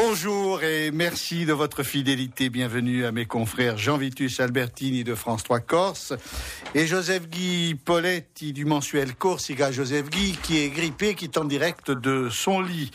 Bonjour et merci de votre fidélité. Bienvenue à mes confrères Jean Vitus Albertini de France 3 Corse et Joseph Guy Poletti du mensuel Corsica. Joseph Guy qui est grippé, qui est en direct de son lit.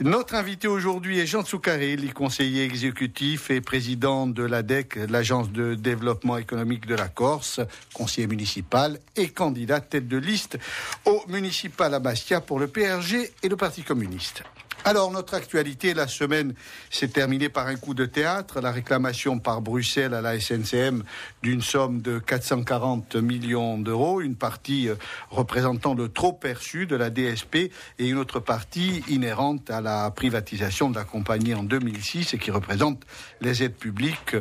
Notre invité aujourd'hui est Jean Tsoukaril, conseiller exécutif et président de l'ADEC, l'Agence de développement économique de la Corse, conseiller municipal et candidat tête de liste au municipal à Bastia pour le PRG et le Parti communiste. Alors, notre actualité, la semaine s'est terminée par un coup de théâtre, la réclamation par Bruxelles à la SNCM d'une somme de 440 millions d'euros, une partie euh, représentant le trop perçu de la DSP et une autre partie inhérente à la privatisation de la compagnie en 2006 et qui représente les aides publiques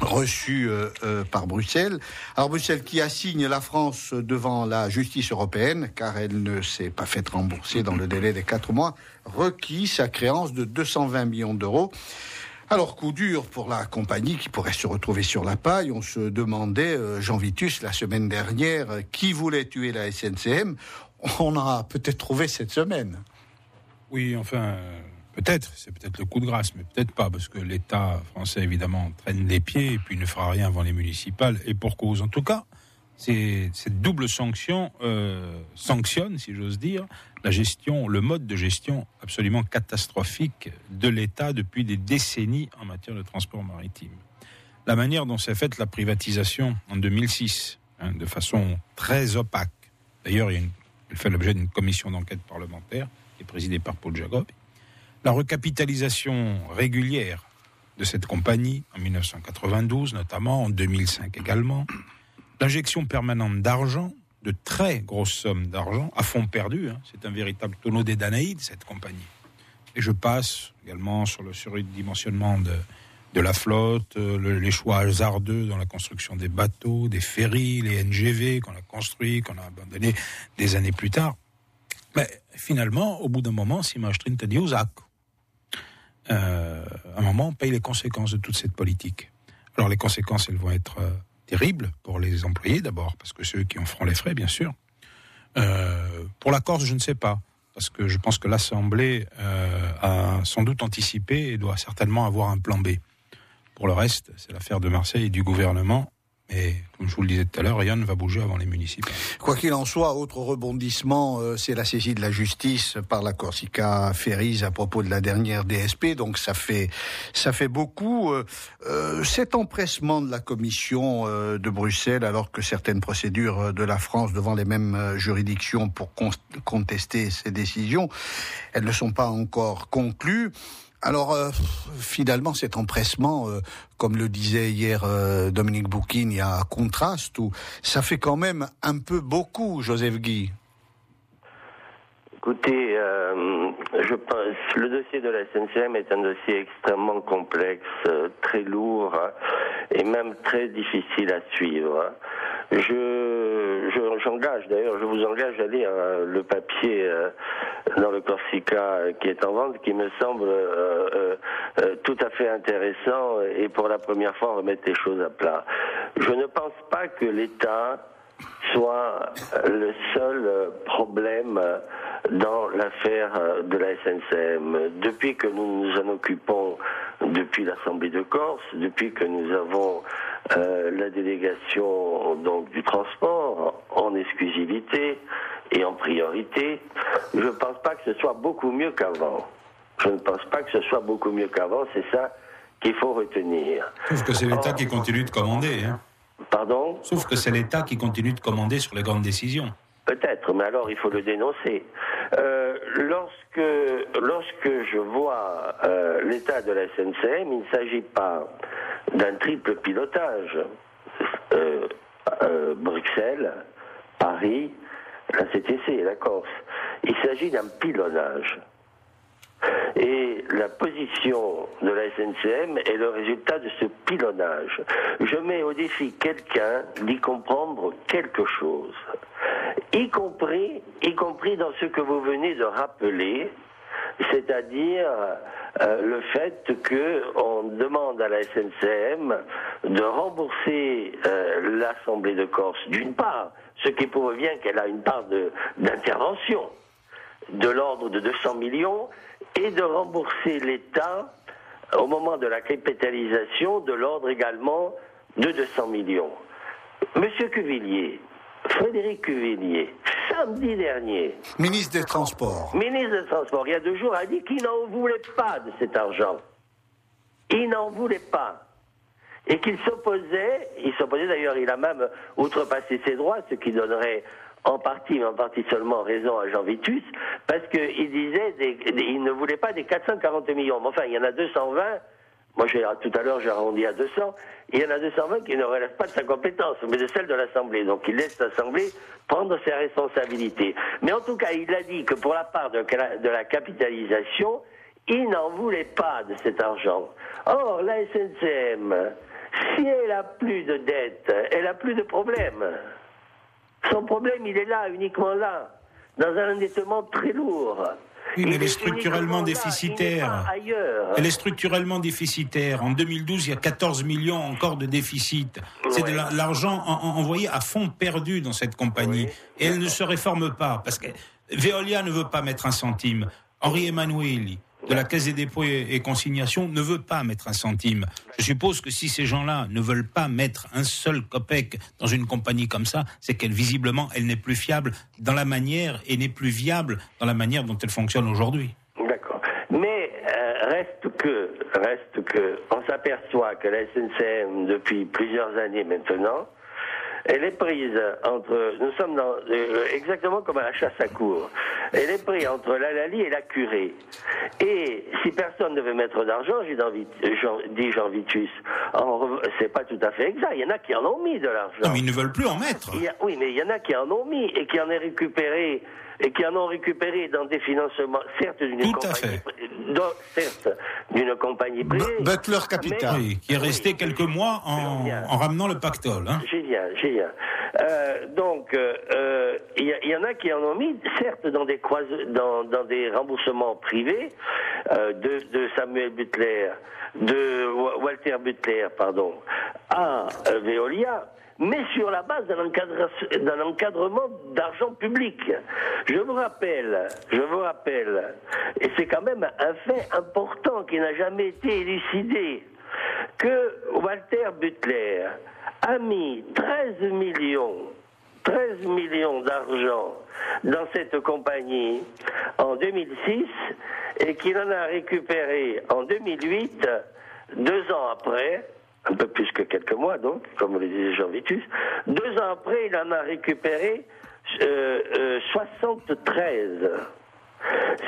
reçues euh, euh, par Bruxelles. Alors, Bruxelles qui assigne la France devant la justice européenne, car elle ne s'est pas faite rembourser dans le délai des quatre mois requis sa créance de 220 millions d'euros. Alors, coup dur pour la compagnie qui pourrait se retrouver sur la paille. On se demandait, euh, Jean Vitus, la semaine dernière, qui voulait tuer la SNCM. On a peut-être trouvé cette semaine. Oui, enfin, peut-être. C'est peut-être le coup de grâce, mais peut-être pas, parce que l'État français, évidemment, traîne les pieds et puis ne fera rien avant les municipales, et pour cause. En tout cas, cette double sanction euh, sanctionne, si j'ose dire, la gestion, le mode de gestion absolument catastrophique de l'État depuis des décennies en matière de transport maritime. La manière dont s'est faite la privatisation en 2006, hein, de façon très opaque. D'ailleurs, il elle fait l'objet d'une commission d'enquête parlementaire qui est présidée par Paul Jacob. La recapitalisation régulière de cette compagnie en 1992 notamment, en 2005 également, l'injection permanente d'argent, de très grosses sommes d'argent, à fond perdu. Hein. C'est un véritable tonneau des Danaïdes, cette compagnie. Et je passe également sur le surdimensionnement de, la flotte, euh, les choix hasardeux dans la construction des bateaux, des ferries, les NGV qu'on a construits, qu'on a abandonnés des années plus tard. Mais finalement, au bout d'un moment, si Maastricht a dit aux euh, à un moment, on paye les conséquences de toute cette politique. Alors les conséquences, elles vont être euh, terrible pour les employés d'abord, parce que ceux qui en feront les frais, bien sûr. Euh, pour la Corse, je ne sais pas, parce que je pense que l'Assemblée euh, a sans doute anticipé et doit certainement avoir un plan B. Pour le reste, c'est l'affaire de Marseille et du gouvernement. Et comme je vous le disais tout à l'heure, rien ne va bouger avant les municipaux. Quoi qu'il en soit, autre rebondissement, euh, c'est la saisie de la justice par la Corsica Ferries à propos de la dernière DSP. Donc ça fait ça fait beaucoup. Euh, euh, cet empressement de la Commission de Bruxelles, alors que certaines procédures de la France devant les mêmes juridictions pour contester ces décisions, elles ne sont pas encore conclues. Alors, euh, finalement, cet empressement, euh, comme le disait hier euh, Dominique Bouquin, il y a un contraste, où ça fait quand même un peu beaucoup, Joseph Guy. Écoutez, je pense le dossier de la SNCM est un dossier extrêmement complexe, très lourd hein, et même très difficile à suivre. Je, j'engage d'ailleurs, je vous engage à lire le papier dans le Corsica qui est en vente, qui me semble euh, euh, euh, tout à fait intéressant et pour la première fois remettre les choses à plat. Je ne pense pas que l'État soit le seul problème dans l'affaire de la SNCM. Depuis que nous nous en occupons depuis l'Assemblée de Corse, depuis que nous avons la délégation donc du transport en exclusivité, et en priorité, je ne pense pas que ce soit beaucoup mieux qu'avant. Je ne pense pas que ce soit beaucoup mieux qu'avant, c'est ça qu'il faut retenir. Sauf que c'est l'État qui continue de commander. Hein. Pardon Sauf que c'est l'État qui continue de commander sur les grandes décisions. Peut-être, mais alors il faut le dénoncer. Euh, lorsque, lorsque je vois euh, l'état de la SNCM, il ne s'agit pas d'un triple pilotage. Euh, Bruxelles, Paris la CTC et la Corse. Il s'agit d'un pilonnage. Et la position de la SNCM est le résultat de ce pilonnage. Je mets au défi quelqu'un d'y comprendre quelque chose, y compris, y compris dans ce que vous venez de rappeler, c'est-à-dire euh, le fait qu'on demande à la SNCM de rembourser euh, l'Assemblée de Corse d'une part, ce qui prouve bien qu'elle a une part d'intervention de, l'ordre de 200 millions, et de rembourser l'État au moment de la capitalisation de l'ordre également de 200 millions. Monsieur Cuvillier, Frédéric Cuvillier, samedi dernier, Ministre des Transports. ministre des Transports, il y a deux jours, a dit qu'il n'en voulait pas de cet argent. Il n'en voulait pas. Et qu'il s'opposait, il s'opposait d'ailleurs, il a même outrepassé ses droits, ce qui donnerait en partie, mais en partie seulement raison à Jean Vitus, parce qu'il disait, des- il ne voulait pas des 440 millions. Mais enfin, il y en a 220. Moi, tout à l'heure, j'ai arrondi à 200. Il y en a 220 qui ne relèvent pas de sa compétence, mais de celle de l'Assemblée. Donc, il laisse l'Assemblée prendre ses responsabilités. Mais en tout cas, il a dit que pour la part de, de la capitalisation, il n'en voulait pas de cet argent. Or, la SNCM, si elle a plus de dettes, elle a plus de problèmes. Son problème, il est là, uniquement là, dans un endettement très lourd. Oui, mais elle est structurellement déficitaire. Elle est structurellement déficitaire. En 2012, il y a 14 millions encore de déficit. C'est de Ouais. l'argent en- en- envoyé à fond perdu dans cette compagnie. Et elle ne se réforme pas parce que Veolia ne veut pas mettre un centime. Henri Emmanuel de la Caisse des dépôts et consignations ne veut pas mettre un centime. Je suppose que si ces gens-là ne veulent pas mettre un seul copec dans une compagnie comme ça, c'est qu'elle visiblement elle n'est plus fiable dans la manière et n'est plus viable dans la manière dont elle fonctionne aujourd'hui. D'accord. Mais euh, reste que, reste que, on s'aperçoit que la SNCM, depuis plusieurs années maintenant, elle est prise entre, nous sommes dans, euh, exactement comme à la chasse à cour, elle est prise entre la Lali et la curée. Et si personne ne veut mettre d'argent, j'ai dit Jean Vitus, c'est pas tout à fait exact, il y en a qui en ont mis de l'argent. Non, mais ils ne veulent plus en mettre. A- oui, mais il y en a qui en ont mis et qui en ont récupéré et qui en ont récupéré dans des financements, certes d'une Tout à compagnie, certes d'une compagnie privée. Bu- Butler Capital. Oui, qui est resté Oui. quelques mois en, ramenant le pactole. Hein. Génial, génial. Euh, donc, euh, euh, il y, il en a qui en ont mis, certes, dans des, remboursements privés euh, de, Samuel Butler, de Wa- Walter Butler, pardon, à euh, Veolia, mais sur la base d'un encadrement d'argent public. Je vous rappelle, je vous rappelle, et c'est quand même un fait important qui n'a jamais été élucidé, que Walter Butler a mis 13 millions, 13 millions d'argent dans cette compagnie en 2006 et qu'il en a récupéré en 2008, deux ans après, un peu plus que quelques mois donc, comme le disait Jean Vitus, deux ans après, il en a récupéré euh, euh, 73.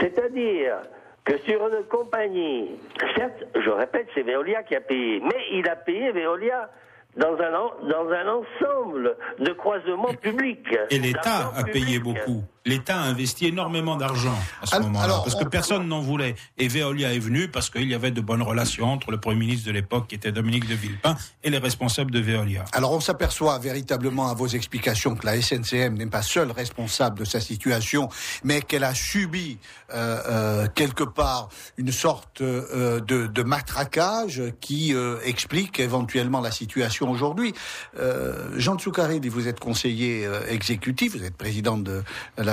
C'est-à-dire que sur une compagnie, certes, je répète, c'est Veolia qui a payé, mais il a payé Veolia dans un, dans un ensemble de croisements publics. Et l'État a payé public. beaucoup. L'État a investi énormément d'argent à ce Alors- moment-là, parce que on- personne n'en voulait. Et Veolia est venu parce qu'il y avait de bonnes relations entre le Premier ministre de l'époque, qui était Dominique de Villepin, et les responsables de Veolia. Alors on s'aperçoit véritablement à vos explications que la SNCM n'est pas seule responsable de sa situation, mais qu'elle a subi euh, euh, quelque part une sorte euh, de, de matraquage qui euh, explique éventuellement la situation aujourd'hui. Euh, Jean Tsoukaridi, vous êtes conseiller euh, exécutif, vous êtes président de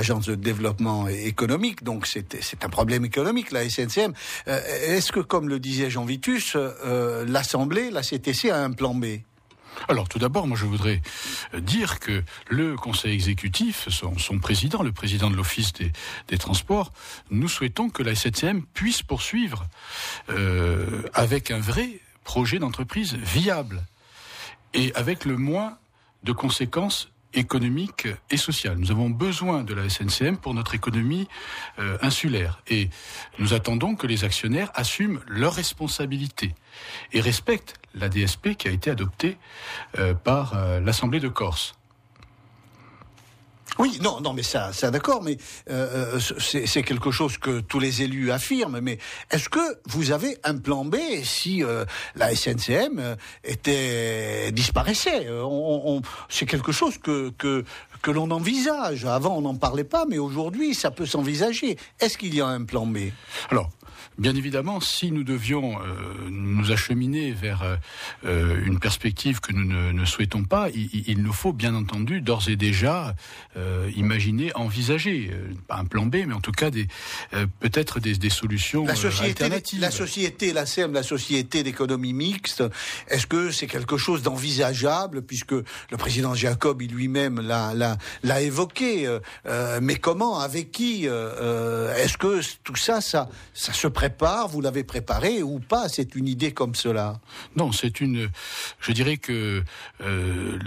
l'agence de développement économique, donc c'est un problème économique la SNCM. Euh, Est-ce que, comme le disait Jean Vitus, euh, l'Assemblée, la CTC a un plan B? Alors tout d'abord, moi je voudrais euh, dire que le Conseil exécutif, son, son président, le président de l'Office des, des transports, nous souhaitons que la SNCM puisse poursuivre avec un vrai projet d'entreprise viable et avec le moins de conséquences économiques et sociales. Nous avons besoin de la SNCM pour notre économie euh, insulaire et nous attendons que les actionnaires assument leurs responsabilités et respectent la DSP qui a été adoptée euh, par euh, l'Assemblée de Corse. Oui, non, non, mais ça, ça d'accord, mais euh, c'est c'est quelque chose que tous les élus affirment. Mais est-ce que vous avez un plan B si euh, la SNCM euh, était disparaissait? Euh, on, on- C'est quelque chose que que que l'on envisage. Avant, on n'en parlait pas, mais aujourd'hui, ça peut s'envisager. Est-ce qu'il y a un plan B? Alors, bien évidemment, si nous devions euh, nous acheminer vers euh, euh, une perspective que nous ne, ne souhaitons pas, il, il- nous faut bien entendu d'ores et déjà euh, imaginer, envisager, pas un plan B, mais en tout cas des peut-être des, des, solutions la société, alternatives. La société, la SEM, la société d'économie mixte, est-ce que c'est quelque chose d'envisageable puisque le président Jacob lui-même l'a évoqué Mais comment Avec qui Est-ce que tout ça, ça, ça se prépare Vous l'avez préparé ou pas? C'est une idée comme cela Non, c'est une. Je dirais que euh,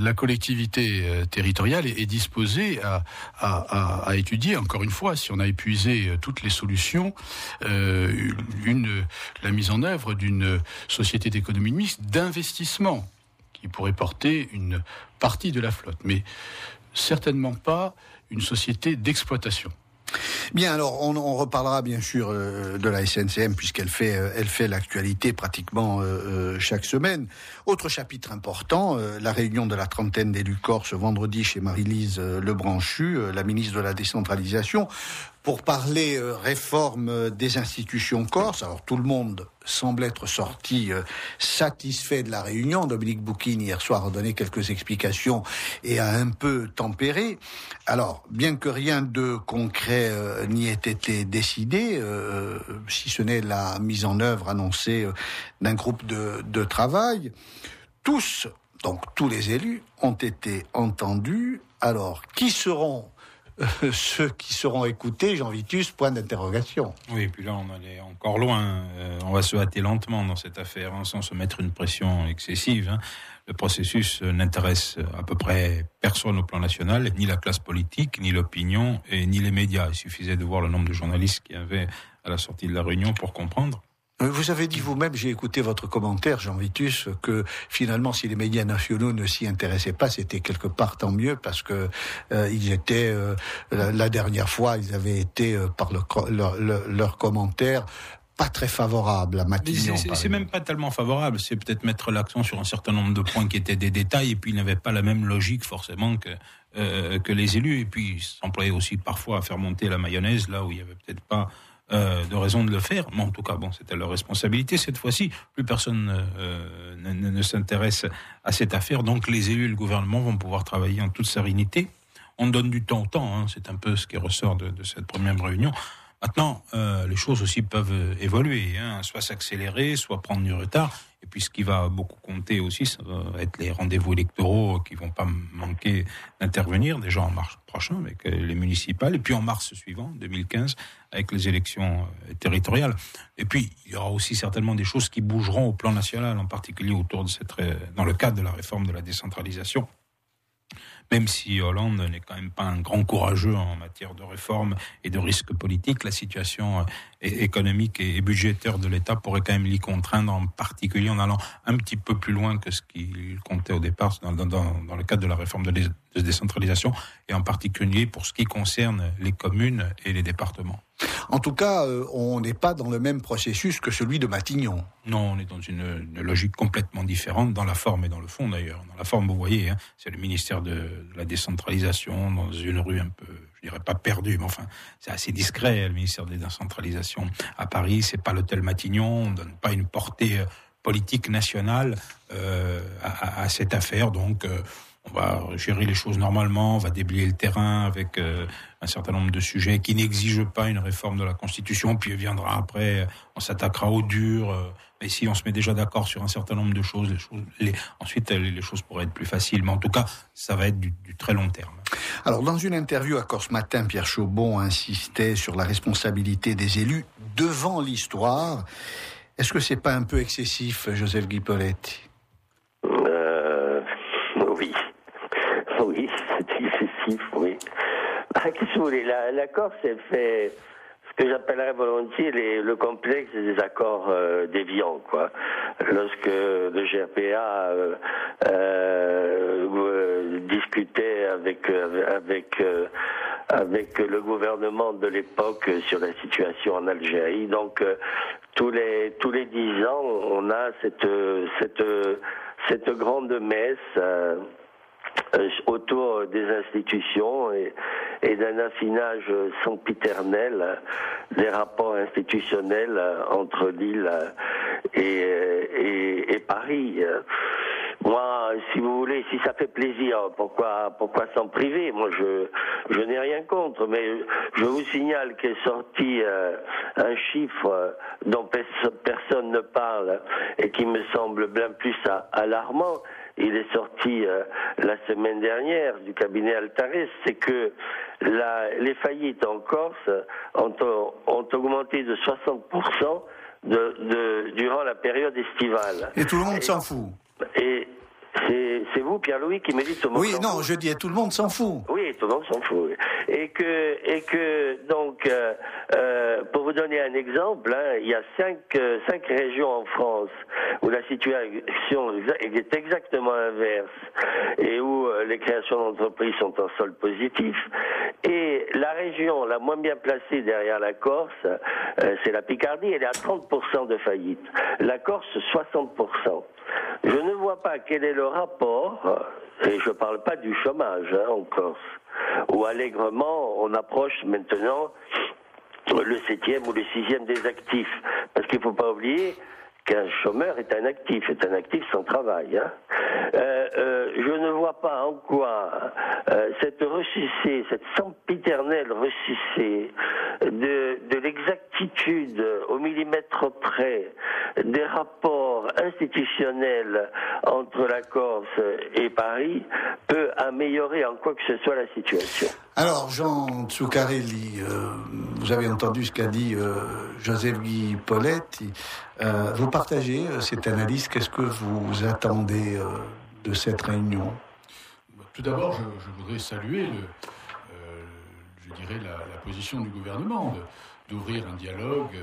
la collectivité euh, territoriale est, disposée à, étudier, encore une fois, si on a épuisé euh, toutes les solutions, la mise en œuvre d'une société d'économie mixte d'investissement qui pourrait porter une partie de la flotte, mais certainement pas une société d'exploitation. Bien, alors on, reparlera bien sûr euh, de la SNCM puisqu'elle fait, euh, elle fait l'actualité pratiquement euh, chaque semaine. Autre chapitre important, la réunion de la trentaine d'élus corse vendredi chez Marie-Lise Lebranchu, la ministre de la décentralisation pour parler euh, réforme euh, des institutions corse. Alors tout le monde semble être sorti euh, satisfait de la réunion. Dominique Bouquin hier soir a donné quelques explications et a un peu tempéré. Alors bien que rien de concret n'y ait été décidé, si ce n'est la mise en œuvre annoncée d'un groupe de, de travail, tous, donc tous les élus, ont été entendus. Alors qui seront ceux qui seront écoutés, Jean Vitus, point d'interrogation. Oui, puis là, on est encore loin. Euh, on va se hâter lentement dans cette affaire, hein, sans se mettre une pression excessive. Hein. Le processus euh, n'intéresse à peu près personne au plan national, ni la classe politique, ni l'opinion, et ni les médias. Il suffisait de voir le nombre de journalistes qu'il y avait à la sortie de la réunion pour comprendre. Euh, vous avez dit vous-même, j'ai écouté votre commentaire, Jean Vitus, que finalement, si les médias nationaux ne s'y intéressaient pas, c'était quelque part tant mieux parce que euh, ils étaient euh, la, dernière fois, ils avaient été par le, leur, commentaire pas très favorable à Matignon. C'est même pas tellement favorable, c'est peut-être mettre l'accent sur un certain nombre de points qui étaient des détails et puis ils n'avaient pas la même logique forcément que que les élus et puis s'employaient aussi parfois à faire monter la mayonnaise là où il y avait peut-être pas euh, de raison de le faire. Mais en tout cas, bon, c'était leur responsabilité. Cette fois-ci, plus personne euh, ne, s'intéresse à cette affaire. Donc les élus et le gouvernement vont pouvoir travailler en toute sérénité. On donne du temps au temps. Hein. C'est un peu ce qui ressort de, de cette première réunion. Maintenant, euh, les choses aussi peuvent évoluer, hein, soit s'accélérer, soit prendre du retard. Et puis ce qui va beaucoup compter aussi, ça va être les rendez-vous électoraux qui vont pas manquer d'intervenir, déjà en mars prochain avec euh, les municipales, et puis en mars suivant, 2015, avec les élections euh, territoriales. Et puis il y aura aussi certainement des choses qui bougeront au plan national, en particulier autour de cette, dans le cadre de la réforme de la décentralisation même si Hollande n'est quand même pas un grand courageux en matière de réforme et de risques politiques, la situation euh, économique et budgétaire de l'État pourrait quand même l'y contraindre, en particulier en allant un petit peu plus loin que ce qu'il comptait au départ dans, dans, dans, le cadre de la réforme de, de décentralisation, et en particulier pour ce qui concerne les communes et les départements. En tout cas, euh, on n'est pas dans le même processus que celui de Matignon. Non, on est dans une, logique complètement différente, dans la forme et dans le fond d'ailleurs. Dans la forme, vous voyez, hein, c'est le ministère de, la décentralisation, dans une rue un peu, dirais pas perdue, mais enfin, c'est assez discret, le ministère de la décentralisation à Paris. C'est pas l'hôtel Matignon, on donne pas une portée euh, politique nationale euh, à, cette affaire, donc on va gérer les choses normalement, on va déblayer le terrain avec euh, un certain nombre de sujets qui n'exigent pas une réforme de la Constitution, puis viendra après, on s'attaquera au dur. Euh, mais si on se met déjà d'accord sur un certain nombre de choses, ensuite les choses pourraient être plus faciles. Mais en tout cas, ça va être du, très long terme. Alors, dans une interview à Corse Matin, Pierre Chaubon insistait sur la responsabilité des élus devant l'histoire. Est-ce que c'est pas un peu excessif, Joseph Guy oui. Ah, qu'est-ce que vous voulez? La, la, fait ce que j'appellerais volontiers le complexe des accords euh, déviants, quoi. Lorsque le GRPA euh, euh, discutait avec avec avec le gouvernement de l'époque sur la situation en Algérie, donc tous les tous les dix ans, on a cette cette cette grande messe autour des institutions et, d'un affinage sempiternel des rapports institutionnels entre et, et, Paris. Moi, si vous voulez, si ça fait plaisir, pourquoi, pourquoi s'en priver? Moi, je, je n'ai rien contre, mais je vous signale qu'est sorti euh, un chiffre dont personne ne parle et qui me semble bien plus alarmant. Il est sorti euh, la semaine dernière du cabinet Altares, c'est que la, les faillites en Corse ont, ont augmenté de 60% de, de, durant la période estivale. Et tout le monde s'en fout. Et c'est vous, Pierre-Louis, qui me dites ce mot. Oui, non, je dis tout le monde s'en fout. Oui, tout le monde s'en fout. Et que, et que donc, euh, euh, pour vous donner un exemple, hein, il y a cinq, euh, cinq régions en France où la situation est exactement inverse et où les créations d'entreprises sont en solde positif. Et la région la moins bien placée derrière la Corse, c'est la Picardie, elle est à 30% de faillite. La Corse, 60%. Je ne vois pas quel est le rapport, et je ne parle pas du chômage hein, en Corse, où allègrement on approche maintenant le septième ou le sixième des actifs. Parce qu'il ne faut pas oublier qu'un chômeur est un actif, est un actif sans travail. Hein. Euh, euh, je ne vois pas en quoi euh, cette ressucée, cette sempiternelle ressucée de, de l'exactitude au millimètre près des rapports institutionnels entre la Corse et Paris peut améliorer en quoi que ce soit la situation. Alors, Jean Tsukarelli, euh, vous avez entendu ce qu'a dit euh, Joseph Guy Poletti. Euh, vous partagez cette analyse. Qu'est-ce que vous attendez de cette réunion? Tout d'abord, je, voudrais saluer le, je dirais la, position du gouvernement d'ouvrir un dialogue,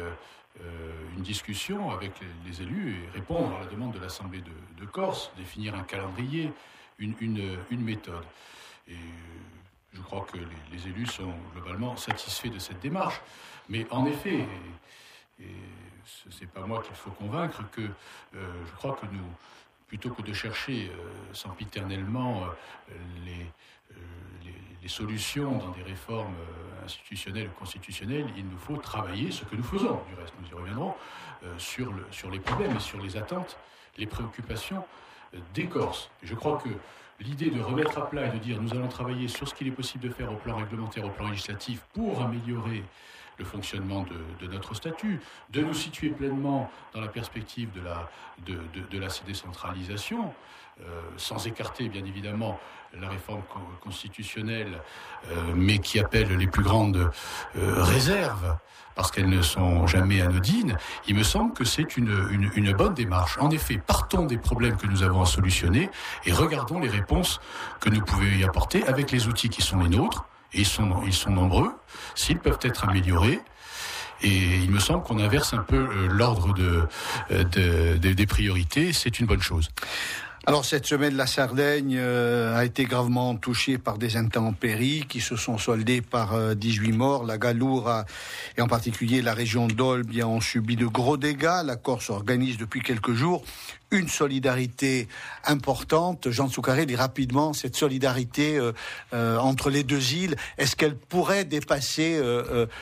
une discussion avec les, élus et répondre à la demande de l'Assemblée de, Corse, définir un calendrier, une, méthode. Et je crois que les, élus sont globalement satisfaits de cette démarche. Mais en effet, et, ce n'est pas moi qu'il faut convaincre, que euh, je crois que nous, plutôt que de chercher euh, sempiternellement euh, les, solutions dans des réformes institutionnelles ou constitutionnelles, il nous faut travailler, ce que nous faisons, du reste nous y reviendrons, sur, le, sur les problèmes et sur les attentes, les préoccupations des Corses. Je crois que l'idée de remettre à plat et de dire nous allons travailler sur ce qu'il est possible de faire au plan réglementaire, au plan législatif, pour améliorer le fonctionnement de, notre statut, de nous situer pleinement dans la perspective de la, décentralisation, euh, sans écarter bien évidemment la réforme constitutionnelle, euh, mais qui appelle les plus grandes euh, réserves parce qu'elles ne sont jamais anodines, il me semble que c'est une, bonne démarche. En effet, partons des problèmes que nous avons à solutionner et regardons les réponses que nous pouvons y apporter avec les outils qui sont les nôtres, ils sont, ils sont nombreux, s'ils peuvent être améliorés, et il me semble qu'on inverse un peu euh, l'ordre euh, de, des priorités. C'est une bonne chose. Alors cette semaine, la Sardaigne euh, a été gravement touchée par des intempéries qui se sont soldées par 18 euh, morts. La Galoure et en particulier la région d'Olbe ont subi de gros dégâts. La Corse organise depuis quelques jours une solidarité importante. Jean Soucaré dit rapidement cette solidarité euh, entre les deux îles. Est-ce qu'elle pourrait dépasser,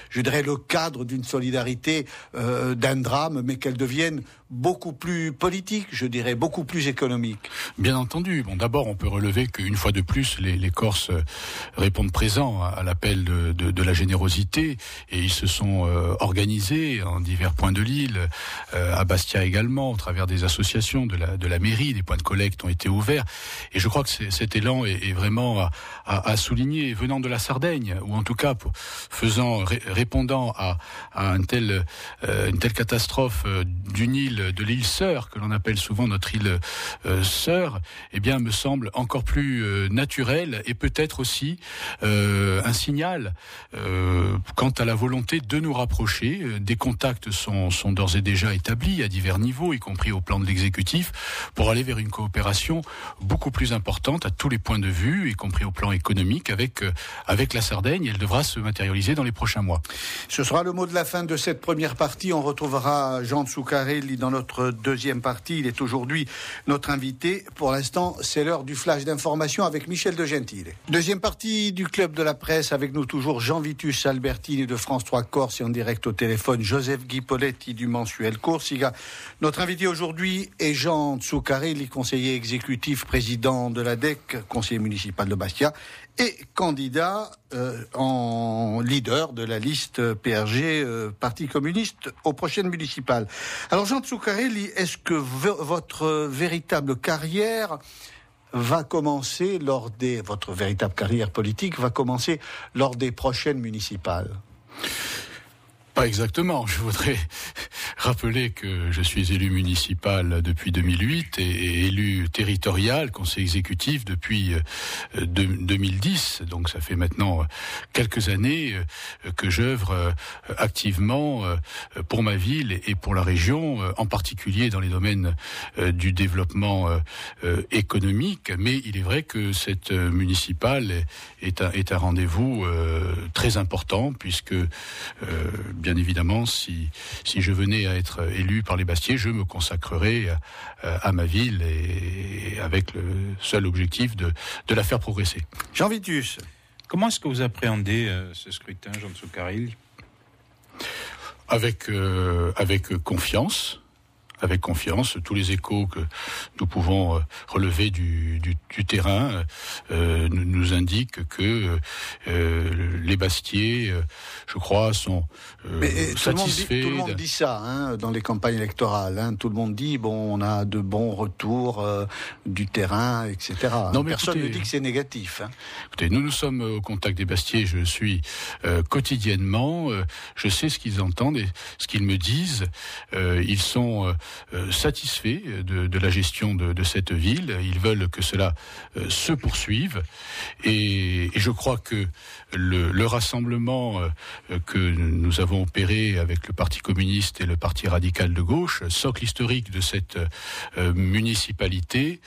je dirais, le cadre d'une solidarité d'un drame, mais qu'elle devienne beaucoup plus politique, je dirais, beaucoup plus économique? Bien entendu. Bon, d'abord, on peut relever qu'une fois de plus, les, Corses euh, répondent présents à, l'appel de, de, la générosité et ils se sont euh, organisés en divers points de l'île, euh, à Bastia également, au travers des associations de la, de la mairie, des points de collecte ont été ouverts. Et je crois que cet élan est, vraiment à, souligner, venant de la Sardaigne, ou en tout cas faisant, répondant à, une telle, une telle catastrophe d'une île de l'île sœur, que l'on appelle souvent notre île euh, sœur, eh bien, me semble encore plus euh, naturel et peut-être aussi euh, un signal quant à la volonté de nous rapprocher. Des contacts sont, sont d'ores et déjà établis à divers niveaux, y compris au plan de l'exécutif, pour aller vers une coopération beaucoup plus importante à tous les points de vue, y compris au plan économique, avec, avec la Sardaigne. Elle devra se matérialiser dans les prochains mois. Ce sera le mot de la fin de cette première partie. On retrouvera Jean Tsoukarelli dans notre deuxième partie. Il est aujourd'hui notre invité. Pour l'instant, c'est l'heure du flash d'information avec Michel de Gentile. Deuxième partie du club de la presse avec nous toujours Jean Vitus Albertini de France 3 Corse et en direct au téléphone Joseph Guy Poletti du mensuel Corsica. Notre invité aujourd'hui est Jean Tsoukarelli, conseiller exécutif, président de la DEC, conseiller municipal de Bastia, et candidat euh, en leader de la liste PRG, euh, Parti communiste, aux prochaines municipales. Alors Jean Tsoukarelli, est-ce que votre véritable carrière va commencer lors des votre véritable carrière politique va commencer lors des prochaines municipales? Pas exactement. Je voudrais rappeler que je suis élu municipal depuis 2008 et, élu territorial, conseil exécutif depuis 2010. Euh, Donc ça fait maintenant euh, quelques années euh, que j'œuvre activement pour ma ville et pour la région, en particulier dans les domaines du développement économique. Mais il est vrai que cette municipale est un, rendez-vous très important puisque bien évidemment, si, si je venais à être élu par les Bastiers, je me consacrerais euh, à, ma ville et, avec le seul objectif de, de la faire progresser. Jean Vitus. Comment est-ce que vous appréhendez euh, ce scrutin, Jean Soukaril avec, euh, avec confiance, avec confiance. Tous les échos que nous pouvons euh, relever du, du, du terrain euh, nous, nous, indiquent que euh, les Bastiers, je crois, sont Mais, satisfaits. Tout le, monde dit, tout le monde dit ça hein, dans les campagnes électorales. Hein. Tout le monde dit bon, on a de bons retours du terrain, etc. Non, mais Personne écoutez, ne dit que c'est négatif. Hein. Écoutez, nous nous sommes au contact des Bastiers. Je suis quotidiennement. je sais ce qu'ils entendent et ce qu'ils me disent. ils sont satisfaits de, de, la gestion de, cette ville. Ils veulent que cela euh, se poursuive. Et, je crois que le, le, rassemblement euh, que nous avons opéré avec le Parti communiste et le Parti radical de gauche, socle historique de cette municipalité,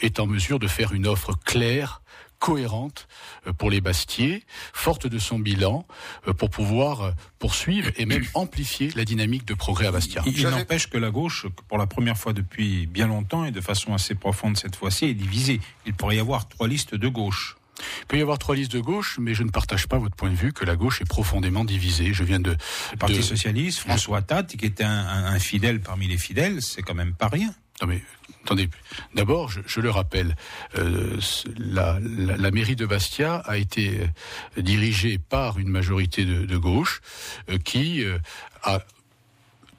est en mesure de faire une offre claire cohérente euh, pour les Bastiers, forte de son bilan, euh, pour pouvoir euh, poursuivre et même amplifier la dynamique de progrès à Bastia. Il, il n'empêche que la gauche, pour la première fois depuis bien longtemps et de façon assez profonde cette fois-ci, est divisée. Il pourrait y avoir trois listes de gauche. Il peut y avoir trois listes de gauche, mais je ne partage pas votre point de vue que la gauche est profondément divisée. Je viens de... Le Parti de... Socialiste, François Tate, qui était un, un, un fidèle parmi les fidèles, c'est quand même pas rien. Non mais d'abord, je, le rappelle, euh, la, mairie de Bastia a été euh, dirigée par une majorité de, de gauche euh, qui a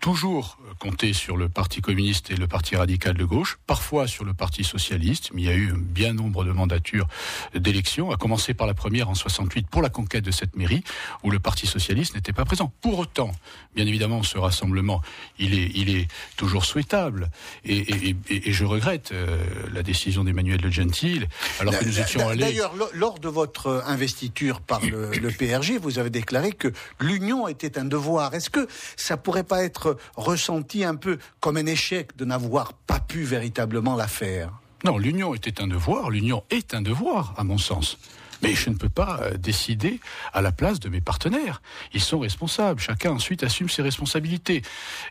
toujours compté sur le Parti communiste et le Parti radical de gauche, parfois sur le Parti socialiste, mais il y a eu un bien nombre de mandatures d'élections, à commencer par la première en 68 pour la conquête de cette mairie, où le Parti socialiste n'était pas présent. Pour autant, bien évidemment, ce rassemblement, il est, il est toujours souhaitable, et, et, et, et je regrette euh, la décision d'Emmanuel Le Gentil, alors que nous étions allés... D'ailleurs, lors de votre investiture par le, le PRG, vous avez déclaré que l'union était un devoir. Est-ce que ça pourrait pas être ressenti un peu comme un échec de n'avoir pas pu véritablement la faire Non, l'union était un devoir, l'union est un devoir, à mon sens. Mais je ne peux pas euh, décider à la place de mes partenaires. Ils sont responsables. Chacun ensuite assume ses responsabilités.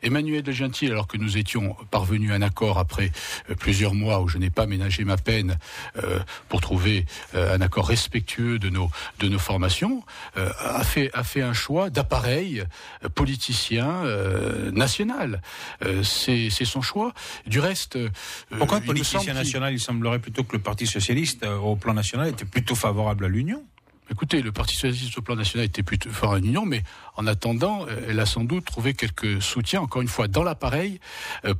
Emmanuel de Gentil, alors que nous étions parvenus à un accord après euh, plusieurs mois où je n'ai pas ménagé ma peine euh, pour trouver euh, un accord respectueux de nos, de nos formations, euh, a, fait, a fait un choix d'appareil euh, politicien national. C'est son choix. Du reste... Pourquoi politicien national? Il semblerait plutôt que le Parti socialiste, au plan national, était plutôt favorable à l'union Écoutez, le Parti socialiste au plan national était plutôt fort à l'union, mais en attendant, elle a sans doute trouvé quelques soutiens, encore une fois, dans l'appareil,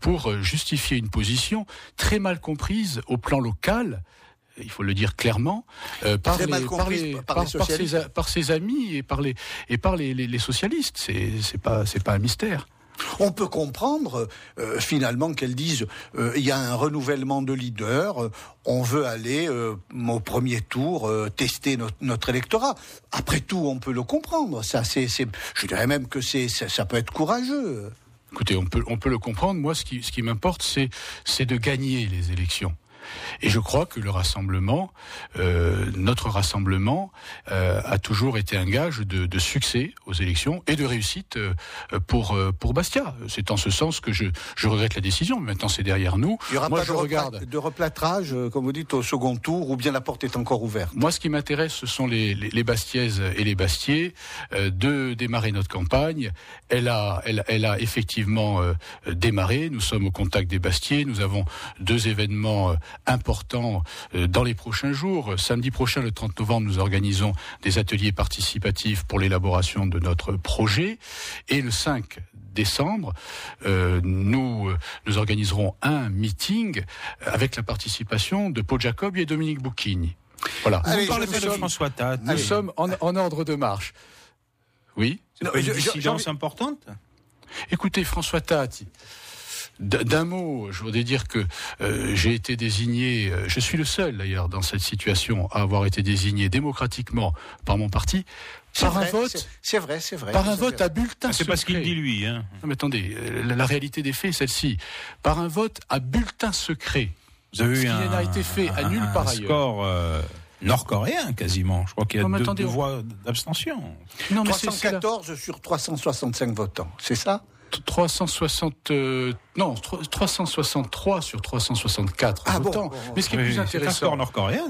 pour justifier une position très mal comprise au plan local il faut le dire clairement, euh, par, les, par, les, par, par, ses, par, ses, amis et par les, et par les, les, les socialistes. C'est pas, pas un mystère. On peut comprendre euh, finalement qu'elles disent euh, il y a un renouvellement de leader, euh, on veut aller au premier tour tester notre, notre, électorat. Après tout, on peut le comprendre. Ça, c'est, je dirais même que c'est, ça, peut être courageux. Écoutez, on peut, on peut le comprendre. Moi, ce qui, ce qui m'importe, c'est de gagner les élections. Et je crois que le rassemblement, euh, notre rassemblement, euh, a toujours été un gage de, de, succès aux élections et de réussite euh, pour pour Bastia. C'est en ce sens que je, je regrette la décision. Mais maintenant, c'est derrière nous. Il y aura pas je de, regarde... de replâtrage, comme vous dites, au second tour, ou bien la porte est encore ouverte? Moi, ce qui m'intéresse, ce sont les, les, les, Bastiaises et les Bastiers de démarrer notre campagne. Elle a, elle, elle a effectivement démarré. Nous sommes au contact des Bastiers. Nous avons deux événements important euh, dans les prochains jours. Samedi prochain, le 30 novembre, nous organisons des ateliers participatifs pour l'élaboration de notre projet. Et le 5 décembre, euh, nous, euh, nous organiserons un meeting avec la participation de Paul Jacob et Dominique Bouquigne. Voilà. Allez, Vous de François Nous sommes en, en, ordre de marche. Oui. C'est une décision importante? Écoutez, François Tate, d'un mot, je voudrais dire que euh, j'ai été désigné, euh, je suis le seul d'ailleurs dans cette situation à avoir été désigné démocratiquement par mon parti par un vote. C'est vrai, c'est vrai. Par un vote à bulletin ah, C'est pas ce qu'il dit lui. Hein. Non, mais attendez, euh, la, réalité des faits est celle-ci. Par un vote à bulletin secret. Vous avez eu un, n'a été fait à nulle part ailleurs. score nord-coréen quasiment. Je crois qu'il y a deux, deux voix d'abstention. Non, mais 314 sur 365 votants, c'est ça? 360 euh, non 363 sur 364 ah votants. mais ce qui est plus intéressant.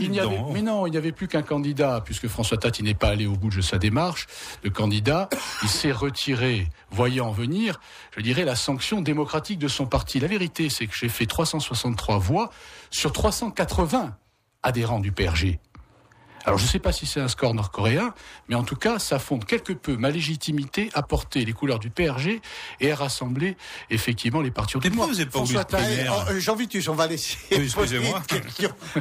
Il n'y avait, mais non, il n'y avait plus qu'un candidat puisque François Tati n'est pas allé au bout de sa démarche. Le candidat, il s'est retiré, voyant venir, je dirais, la sanction démocratique de son parti. La vérité, c'est que j'ai fait 363 voix sur 380 adhérents du PRG. Alors je ne sais pas si c'est un score nord-coréen, mais en tout cas, ça fonde quelque peu ma légitimité à porter les couleurs du PRG et à rassembler effectivement les partis n'êtes pas François oh, Jean Vitus, on va laisser excusez-moi.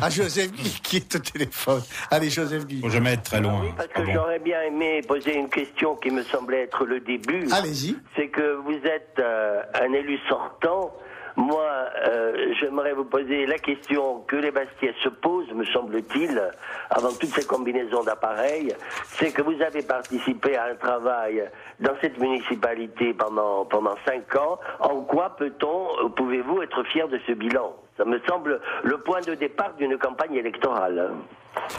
à Joseph Guy qui est au téléphone. Allez, Joseph Guy. Faut jamais être très loin. Oui, parce que j'aurais bien aimé poser une question qui me semblait être le début. Allez-y. C'est que vous êtes euh, un élu sortant. Moi, euh, j'aimerais vous poser la question que les Bastiais se posent, me semble-t-il, avant toutes ces combinaisons d'appareils, c'est que vous avez participé à un travail dans cette municipalité pendant pendant cinq ans. En quoi peut-on, pouvez-vous être fier de ce bilan? Ça me semble le point de départ d'une campagne électorale.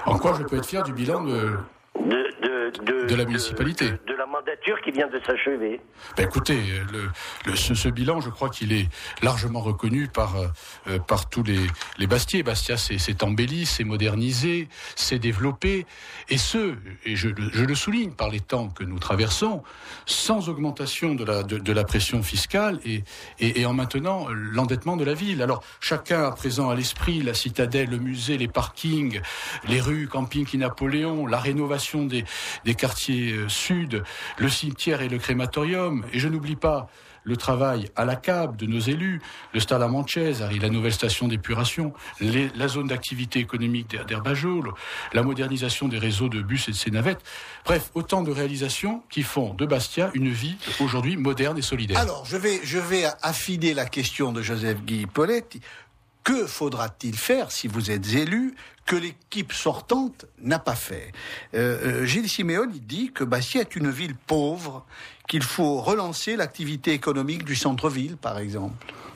En quoi je peux être fier du bilan de de, de, la municipalité? De, la mandature qui vient de s'achever. Ben écoutez, ce, bilan, je crois qu'il est largement reconnu par, euh, par tous les, les Bastiers. Bastia s'est embelli, s'est modernisé, s'est développé, et ce, et je, le souligne par les temps que nous traversons, sans augmentation de la, de, la pression fiscale et, et, en maintenant l'endettement de la ville. Alors, chacun a présent à l'esprit la citadelle, le musée, les parkings, les rues, camping Napoléon, la rénovation des, des quartiers euh, sud, le cimetière et le crématorium. Et je n'oublie pas le travail à la CAB de nos élus, le Stade à la nouvelle station d'épuration, la zone d'activité économique d'Herbajol, la modernisation des réseaux de bus et de ses navettes. Bref, autant de réalisations qui font de Bastia une vie aujourd'hui moderne et solidaire. Alors, je vais, je vais affiner la question de Joseph Guy Poletti. Que faudra-t-il faire si vous êtes élu que l'équipe sortante n'a pas fait euh, euh Gilles Siméon dit que Bastia est une ville pauvre, qu'il faut relancer l'activité économique du centre-ville, par exemple.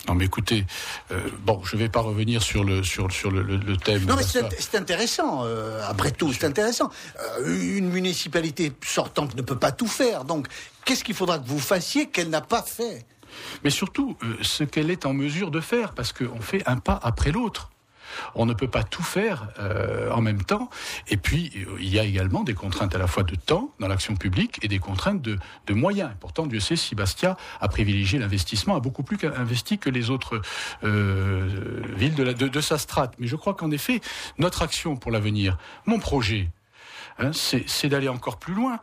Non, mais écoutez, euh, bon, je ne vais pas revenir sur le sur sur le, le, thème. Non, mais c'est intéressant. Euh, après tout, c'est intéressant. Euh, une municipalité sortante ne peut pas tout faire. Donc, qu'est-ce qu'il faudra que vous fassiez qu'elle n'a pas fait? Mais surtout euh, ce qu'elle est en mesure de faire, parce qu'on fait un pas après l'autre. On ne peut pas tout faire euh, en même temps. Et puis, euh, il y a également des contraintes à la fois de temps dans l'action publique et des contraintes de, moyens. pourtant, Dieu sait si Bastia a privilégié l'investissement, a beaucoup plus investi que les autres villes de, sa strate. Mais je crois qu'en effet, notre action pour l'avenir, mon projet, Hein, c'est d'aller encore plus loin,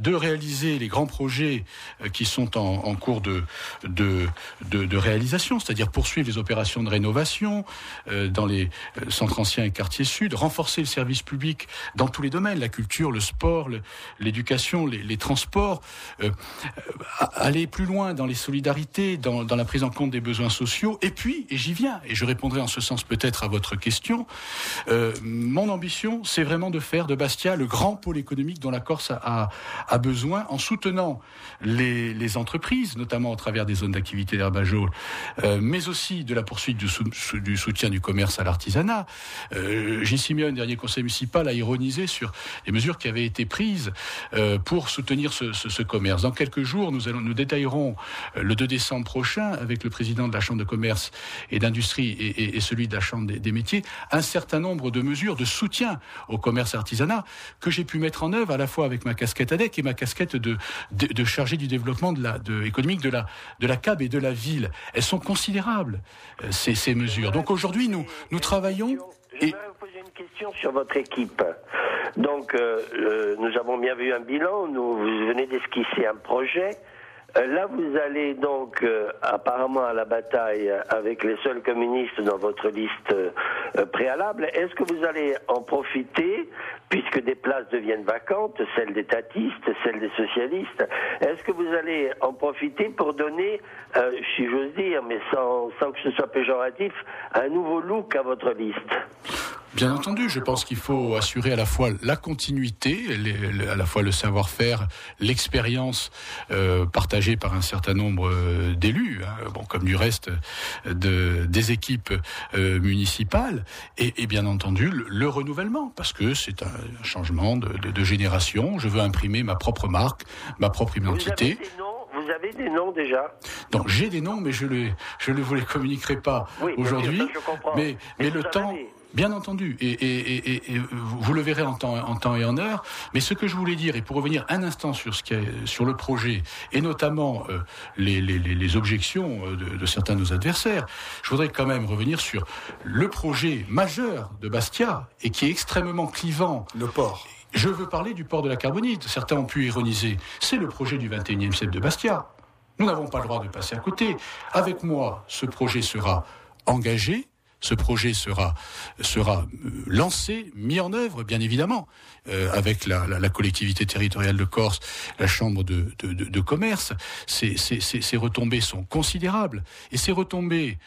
de réaliser les grands projets euh, qui sont en, cours de, de, de, réalisation, c'est-à-dire poursuivre les opérations de rénovation euh, dans les euh, centres anciens et quartiers sud, renforcer le service public dans tous les domaines, la culture, le sport, l'éducation, les, transports, aller plus loin dans les solidarités, dans, dans la prise en compte des besoins sociaux, et puis, et j'y viens, et je répondrai en ce sens peut-être à votre question, mon ambition, c'est vraiment de faire de Bastia Bastia, le grand pôle économique dont la Corse a, a besoin, en soutenant les, entreprises, notamment au travers des zones d'activité d'herbage, euh, mais aussi de la poursuite du, soutien du commerce à l'artisanat. Euh, Gilles Simeone, dernier conseil municipal, a ironisé sur les mesures qui avaient été prises euh, pour soutenir ce, ce, ce, commerce. Dans quelques jours, nous, allons, nous détaillerons euh, le 2 décembre prochain, avec le président de la Chambre de commerce et d'industrie et, celui de la Chambre des, des, métiers, un certain nombre de mesures de soutien au commerce artisanat que j'ai pu mettre en œuvre à la fois avec ma casquette ADEC et ma casquette de, de, chargé du développement de la, de, économique de la, CAB et de la ville. Elles sont considérables, euh, ces, mesures. Donc aujourd'hui, nous, nous travaillons. Je vais vous poser une question sur votre équipe. Donc, euh, euh, nous avons bien vu un bilan, nous, vous venez d'esquisser un projet. Euh, là, vous allez donc euh, apparemment à la bataille avec les seuls communistes dans votre liste euh, préalable. Est-ce que vous allez en profiter, puisque des places deviennent vacantes, celles des tatistes, celles des socialistes? Est-ce que vous allez en profiter pour donner, si j'ose dire, mais sans, sans que ce soit péjoratif, un nouveau look à votre liste? Bien entendu, je pense qu'il faut assurer à la fois la continuité, les, à la fois le savoir-faire, l'expérience euh, partagée par un certain nombre euh, d'élus, hein, bon, comme du reste de, des équipes euh, municipales, et, et, bien entendu le, le renouvellement, parce que c'est un, un, changement de, de, de, génération. Je veux imprimer ma propre marque, ma propre identité. Vous avez des noms déjà? Non, j'ai des noms, mais je ne je ne vous les communiquerai pas oui, aujourd'hui. Mais, mais, mais le temps. Avez... Bien entendu, et, et, et, et, vous le verrez en temps, en temps et en heure. Mais ce que je voulais dire, et pour revenir un instant sur ce qui est, sur le projet, et notamment euh, les, les, les, objections de, de, certains de nos adversaires, je voudrais quand même revenir sur le projet majeur de Bastia et qui est extrêmement clivant. Le port. Je veux parler du port de la Carbonite. Certains ont pu ironiser. C'est le projet du 21e siècle de Bastia. Nous n'avons pas le droit de passer à côté. Avec moi, ce projet sera engagé, ce projet sera, sera lancé, mis en œuvre, bien évidemment, euh, avec la, la, la, collectivité territoriale de Corse, la chambre de, de, de, commerce. Ces, ces, ces, retombées sont considérables. Et ces retombées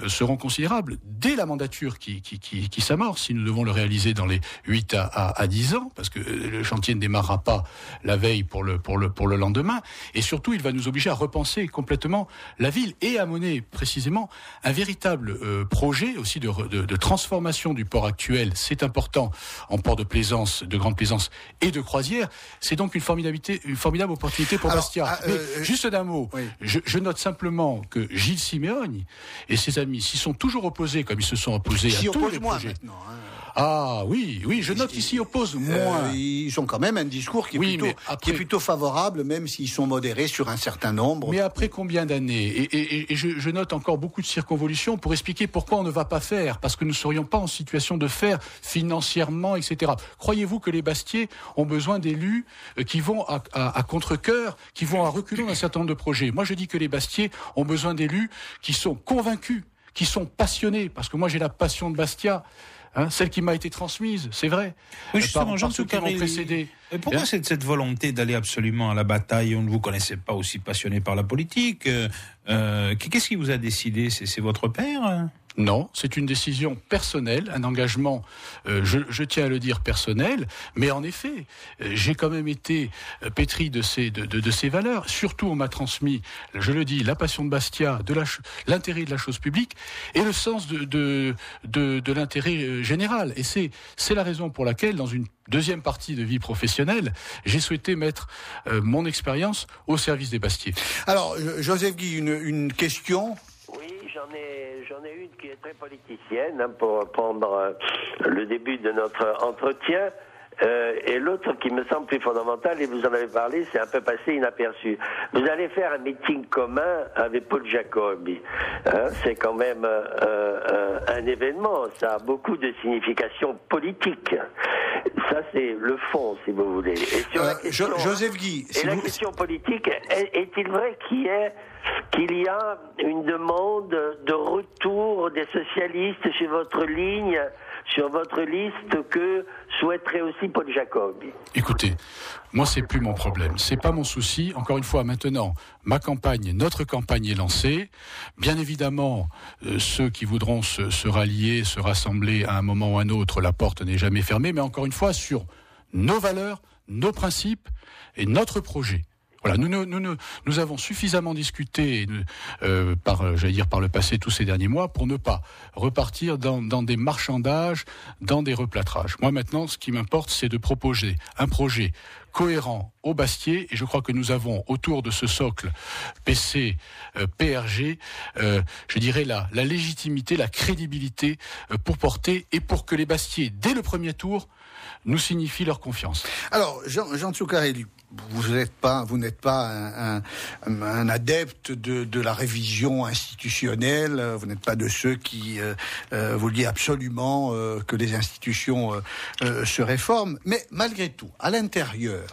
euh, seront considérables dès la mandature qui, qui, qui, qui s'amorce, si nous devons le réaliser dans les 8 à, à, à 10 ans, parce que le chantier ne démarrera pas la veille pour le, pour le, pour le lendemain. Et surtout, il va nous obliger à repenser complètement la ville et à mener précisément un véritable euh, projet aussi de, de, de, transformation du port actuel. C'est important en port de plaisance, de grande plaisance et de croisière. C'est donc une une formidable opportunité pour Alors, Bastia. ah, euh, Mais juste d'un mot, oui. je, je, note simplement que Gilles Simeone et ses amis s'y sont toujours opposés comme ils se sont opposés à tous les projets. maintenant. Hein. Ah oui, oui, je note ici oppose moins. Euh, ils ont quand même un discours qui est, oui, plutôt, après... qui est plutôt favorable, même s'ils sont modérés sur un certain nombre. Mais après combien d'années Et, et, et je, je, note encore beaucoup de circonvolutions pour expliquer pourquoi on ne va pas faire, parce que nous ne serions pas en situation de faire financièrement, etc. Croyez-vous que les Bastiers ont besoin d'élus euh, qui vont à, à, à contre-cœur, qui vont à reculons d'un certain nombre de projets? Moi, je dis que les Bastiers ont besoin d'élus qui sont convaincus, qui sont passionnés, parce que moi j'ai la passion de Bastia. Hein, celle qui m'a été transmise, c'est vrai. Oui, justement, par, Jean par ceux qui m'ont précédé. Pourquoi hein cette, cette, volonté d'aller absolument à la bataille On ne vous connaissait pas aussi passionné par la politique. Euh, Qu'est-ce qui vous a décidé? C'est votre père non, c'est une décision personnelle, un engagement, euh, je, tiens à le dire, personnel, mais en effet, euh, j'ai quand même été euh, pétri de ces, de, de, ces valeurs. Surtout, on m'a transmis, je le dis, la passion de Bastia, de l'intérêt de la chose publique et le sens de, de, de, de l'intérêt général. Et c'est la raison pour laquelle, dans une deuxième partie de vie professionnelle, j'ai souhaité mettre mon expérience au service des Bastiers. Alors, Joseph Guy, une, une question ai, j'en ai une qui est très politicienne hein, pour prendre euh, le début de notre entretien. Euh, et l'autre qui me semble plus fondamental, et vous en avez parlé, c'est un peu passé inaperçu. Vous allez faire un meeting commun avec Paul Jacobi. Hein, c'est quand même euh, un événement, ça a beaucoup de signification politique. Ça, c'est le fond, si vous voulez. Et sur la question, Joseph Guy, et la question politique, est-il vrai qu'il y ait qu'il y a une demande de retour des socialistes sur votre ligne, sur votre liste que souhaiterait aussi Paul Jacob. Écoutez, moi c'est plus mon problème, c'est pas mon souci. Encore une fois, maintenant, ma campagne, notre campagne est lancée. Bien évidemment, euh, ceux qui voudront se, se rallier, se rassembler à un moment ou à un autre, la porte n'est jamais fermée. Mais encore une fois, sur nos valeurs, nos principes et notre projet. Voilà, nous, nous, nous, avons suffisamment discuté euh, par, j'allais dire par le passé tous ces derniers mois pour ne pas repartir dans, des marchandages, dans des replâtrages. Moi maintenant, ce qui m'importe, c'est de proposer un projet cohérent au Bastier et je crois que nous avons autour de ce socle PC euh, PRG euh, je dirais la, la légitimité la crédibilité pour porter et pour que les Bastiers dès le premier tour nous signifient leur confiance. Alors Jean, Jean Tsoukarelli, vous n'êtes pas, vous n'êtes pas un, un, un adepte de, de, la révision institutionnelle. Vous n'êtes pas de ceux qui euh, euh, vous dit absolument euh, que les institutions euh, euh, se réforment. Mais malgré tout, à l'intérieur,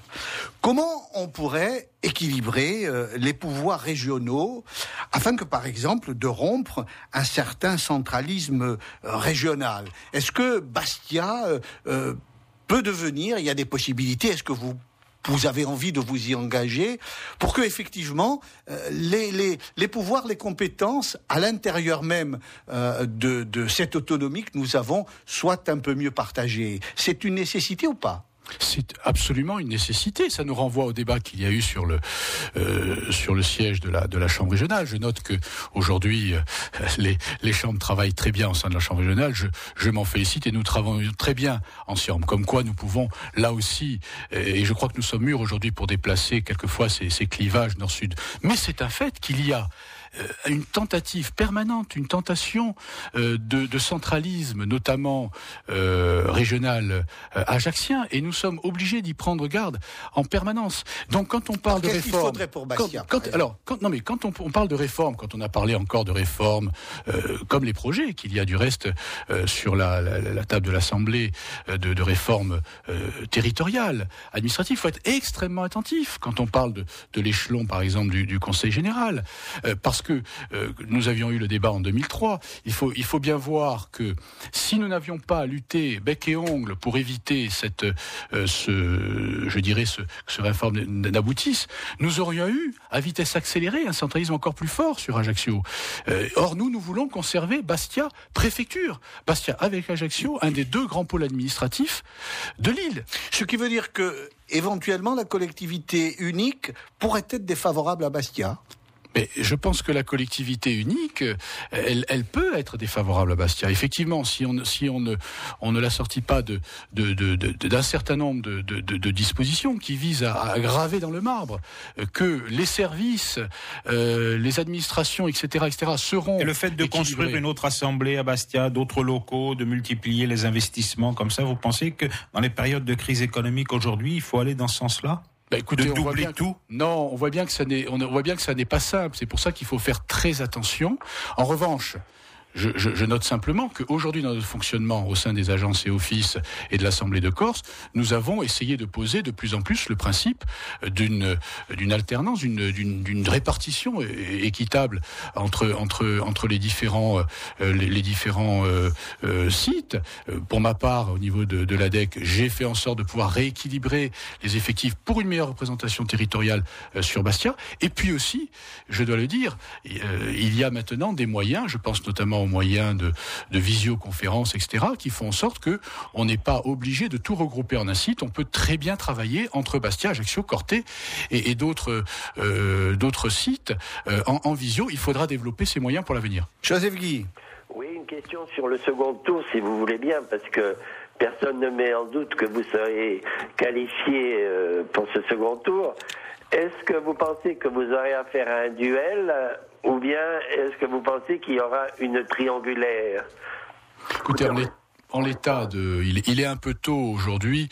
comment on pourrait équilibrer euh, les pouvoirs régionaux afin que, par exemple, de rompre un certain centralisme régional? Est-ce que Bastia peut devenir, il y a des possibilités, est-ce que vous vous avez envie de vous y engager pour que effectivement euh, les, les, les pouvoirs, les compétences à l'intérieur même euh, de, de cette autonomie que nous avons soient un peu mieux partagées. C'est une nécessité ou pas? C'est absolument une nécessité. Ça nous renvoie au débat qu'il y a eu sur le euh, sur le siège de la de la chambre régionale. Je note que aujourd'hui euh, les les chambres travaillent très bien au sein de la chambre régionale. Je je m'en félicite et nous travaillons très bien ensemble. Comme quoi nous pouvons là aussi et je crois que nous sommes mûrs aujourd'hui pour déplacer quelquefois ces, ces clivages nord-sud. Mais c'est un fait qu'il y a euh, une tentative permanente, une tentation euh, de, de, centralisme, notamment euh, régional euh, ajaxien, et nous sommes obligés d'y prendre garde en permanence. Donc quand on parle de réforme, pour Bastia, quand, quand, alors quand, non mais quand on, on, parle de réforme, quand on a parlé encore de réforme, euh, comme les projets qu'il y a du reste sur la, la, la, table de l'Assemblée de, de réforme territoriale, administrative, faut être extrêmement attentif quand on parle de, de l'échelon, par exemple, du, du Conseil général, parce parce que euh, nous avions eu le débat en 2003. Il faut, bien voir que si nous n'avions pas lutté bec et ongle pour éviter cette, euh, je dirais, que ce réforme n'aboutisse, nous aurions eu, à vitesse accélérée, un centralisme encore plus fort sur Ajaccio. Euh, or, nous, nous voulons conserver Bastia, préfecture. Bastia avec Ajaccio, un des deux grands pôles administratifs de l'île. Ce qui veut dire que éventuellement la collectivité unique pourrait être défavorable à Bastia. Mais je pense que la collectivité unique, elle, elle peut être défavorable à Bastia. Effectivement, si on, si on ne, on ne la sortit pas de, de, de, de d'un certain nombre de, de, de, de, dispositions qui visent à, à, graver dans le marbre que les services, euh, les administrations, etc., etc., seront. Et le fait de construire une autre assemblée à Bastia, d'autres locaux, de multiplier les investissements comme ça, vous pensez que dans les périodes de crise économique aujourd'hui, il faut aller dans ce sens-là? Bah écoutez, de on voit bien tout Non, on voit bien que ça n'est, on voit bien que ça n'est pas simple. C'est pour ça qu'il faut faire très attention. En revanche, je, je, je, note simplement qu'aujourd'hui, dans notre fonctionnement au sein des agences et offices et de l'Assemblée de Corse, nous avons essayé de poser de plus en plus le principe d'une alternance, d'une répartition équitable entre entre entre les différents euh, les, différents euh, euh, sites. Pour ma part, au niveau de, de l'ADEC, j'ai fait en sorte de pouvoir rééquilibrer les effectifs pour une meilleure représentation territoriale euh, sur Bastia. Et puis aussi, je dois le dire, euh, il y a maintenant des moyens, je pense notamment aux moyens de, de visioconférences, etc., qui font en sorte que on n'est pas obligé de tout regrouper en un site. On peut très bien travailler entre Bastia, Ajaccio, Corté et, et d'autres euh, d'autres sites euh, en, en, visio. Il faudra développer ces moyens pour l'avenir. Joseph Guy. Oui, une question sur le second tour, si vous voulez bien, parce que personne ne met en doute que vous serez qualifié euh, pour ce second tour. Est-ce que vous pensez que vous aurez affaire à un duel ou bien est-ce que vous pensez qu'il y aura une triangulaire? Écoutez, on est en l'état de, il, il, est un peu tôt aujourd'hui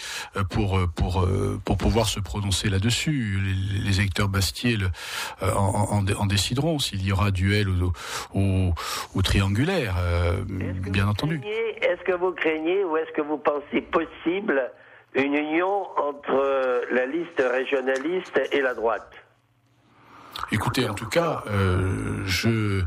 pour pour pour pouvoir se prononcer là-dessus. Les, les, électeurs Bastier le, en, en, en, décideront s'il y aura duel ou, ou, ou triangulaire, euh, bien entendu. Est-ce que vous craignez ou est-ce que vous pensez possible une union entre la liste régionaliste et la droite? Écoutez, en tout cas, euh, je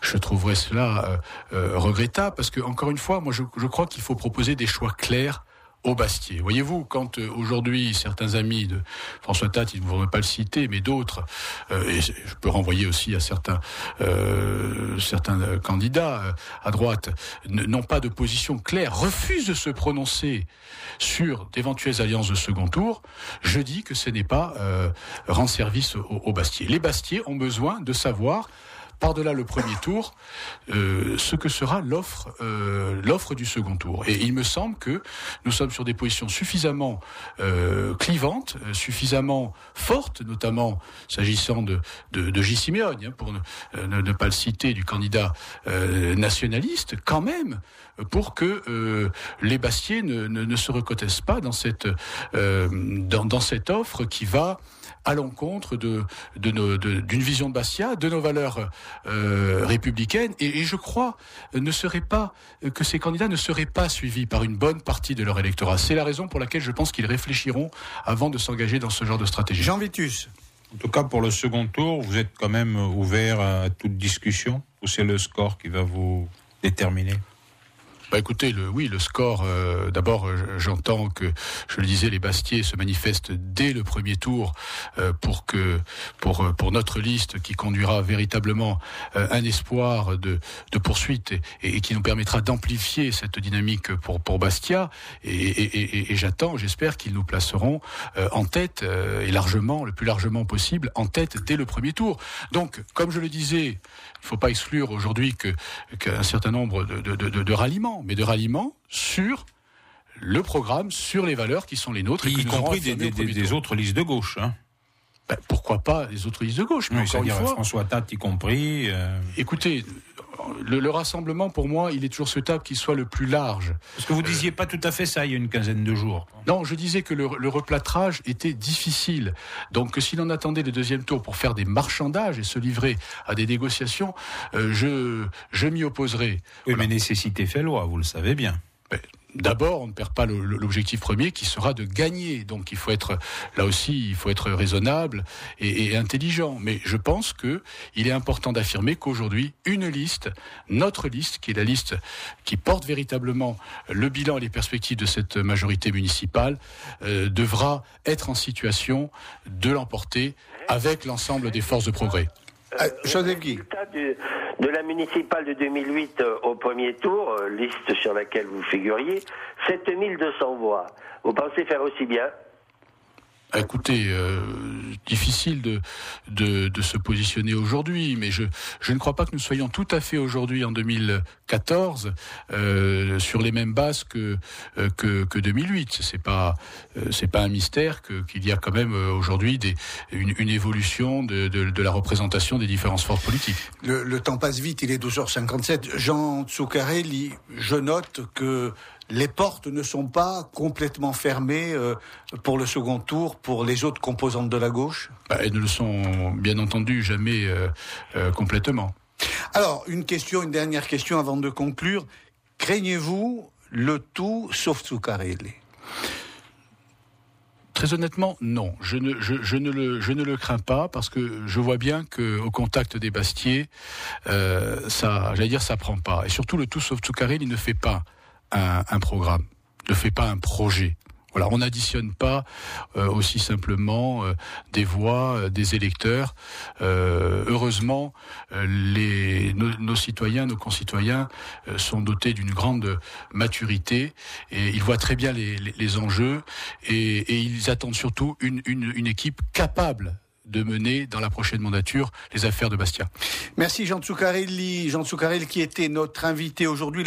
je trouverais cela euh, euh, regrettable parce que encore une fois, moi, je, je crois qu'il faut proposer des choix clairs au Bastier. Voyez-vous, quand euh, aujourd'hui certains amis de François Tat, ils ne voudront pas le citer, mais d'autres, euh, et je peux renvoyer aussi à certains euh, certains candidats à droite, n'ont pas de position claire, refusent de se prononcer sur d'éventuelles alliances de second tour, je dis que ce n'est pas rendre service au, au Bastier. Les Bastiers ont besoin de savoir par-delà le premier tour, euh, ce que sera l'offre euh, l'offre du second tour. Et il me semble que nous sommes sur des positions suffisamment euh, clivantes, suffisamment fortes, notamment s'agissant de, de, de hein, pour ne, pas le citer, du candidat nationaliste, quand même, pour que les Bastiers ne, ne, se recotessent pas dans cette, dans, dans cette offre qui va à l'encontre de, d'une vision de Bastia, de nos valeurs euh, républicaines, et, je crois ne serait pas que ces candidats ne seraient pas suivis par une bonne partie de leur électorat. C'est la raison pour laquelle je pense qu'ils réfléchiront avant de s'engager dans ce genre de stratégie. Jean Vitus. En tout cas, pour le second tour, vous êtes quand même ouvert à toute discussion ou c'est le score qui va vous déterminer? Bah écoutez, le, oui, le score. Euh, d'abord, euh, j'entends que, je le disais, les Bastiers se manifestent dès le premier tour euh, pour que, pour pour notre liste qui conduira véritablement un espoir de, de poursuite et, et, qui nous permettra d'amplifier cette dynamique pour pour Bastia. Et, et, j'attends, j'espère qu'ils nous placeront en tête et largement, le plus largement possible, en tête dès le premier tour. Donc, comme je le disais, il ne faut pas exclure aujourd'hui qu'un certain nombre de, de, de ralliements mais de ralliement sur le programme, sur les valeurs qui sont les nôtres. y compris des, autres listes de gauche. Hein. Ben, pourquoi pas les autres listes de gauche mais encore une fois, François Tat y compris. Euh, écoutez, le, rassemblement, pour moi, il est toujours souhaitable qu'il soit le plus large. Parce que vous disiez pas tout à fait ça il y a une quinzaine de jours. Non, je disais que le, replâtrage était difficile. Donc, si l'on attendait le deuxième tour pour faire des marchandages et se livrer à des négociations, euh, je, je m'y opposerai. Oui, mais nécessité fait loi, vous le savez bien. Ben, D'abord, on ne perd pas l'objectif premier qui sera de gagner. Donc, il faut être là aussi, il faut être raisonnable et, intelligent. Mais je pense que il est important d'affirmer qu'aujourd'hui, une liste, notre liste, qui est la liste qui porte véritablement le bilan et les perspectives de cette majorité municipale, euh, devra être en situation de l'emporter avec l'ensemble des forces de progrès. Euh, Joseph Guy de la municipale de 2008 euh, au premier tour, euh, liste sur laquelle vous figuriez, 7200 voix. Vous pensez faire aussi bien Écoutez, euh, difficile de, de, de, se positionner aujourd'hui, mais je, je ne crois pas que nous soyons tout à fait aujourd'hui en 2014 euh, sur les mêmes bases que euh, que, que 2008. C'est pas euh, c'est pas un mystère que qu'il y a quand même euh, aujourd'hui une, une évolution de, de, de, la représentation des différentes forces politiques. Le, le temps passe vite, il est 12h57. Jean Tsoukarelli, je note que les portes ne sont pas complètement fermées euh, pour le second tour pour les autres composantes de la gauche? Bah, Elles ne le sont bien entendu jamais euh, euh, complètement. Alors, une question, une dernière question avant de conclure. Craignez-vous le tout sauf Tsoukarelli Très honnêtement, non. Je ne, je, ne le, je ne le crains pas parce que je vois bien que au contact des Bastiers, ça, j'allais dire, ça prend pas. Et surtout, le tout sauf Tsoukarelli ne fait pas un, programme, ne fait pas un projet. Voilà, on n'additionne pas euh, aussi simplement euh, des voix euh, des électeurs. heureusement, les, nos, citoyens, nos concitoyens sont dotés d'une grande maturité et ils voient très bien les, enjeux et, ils attendent surtout une, une, équipe capable de mener dans la prochaine mandature les affaires de Bastia. Merci Jean Tsoukarelli. Jean Tsoukarelli qui était notre invité aujourd'hui.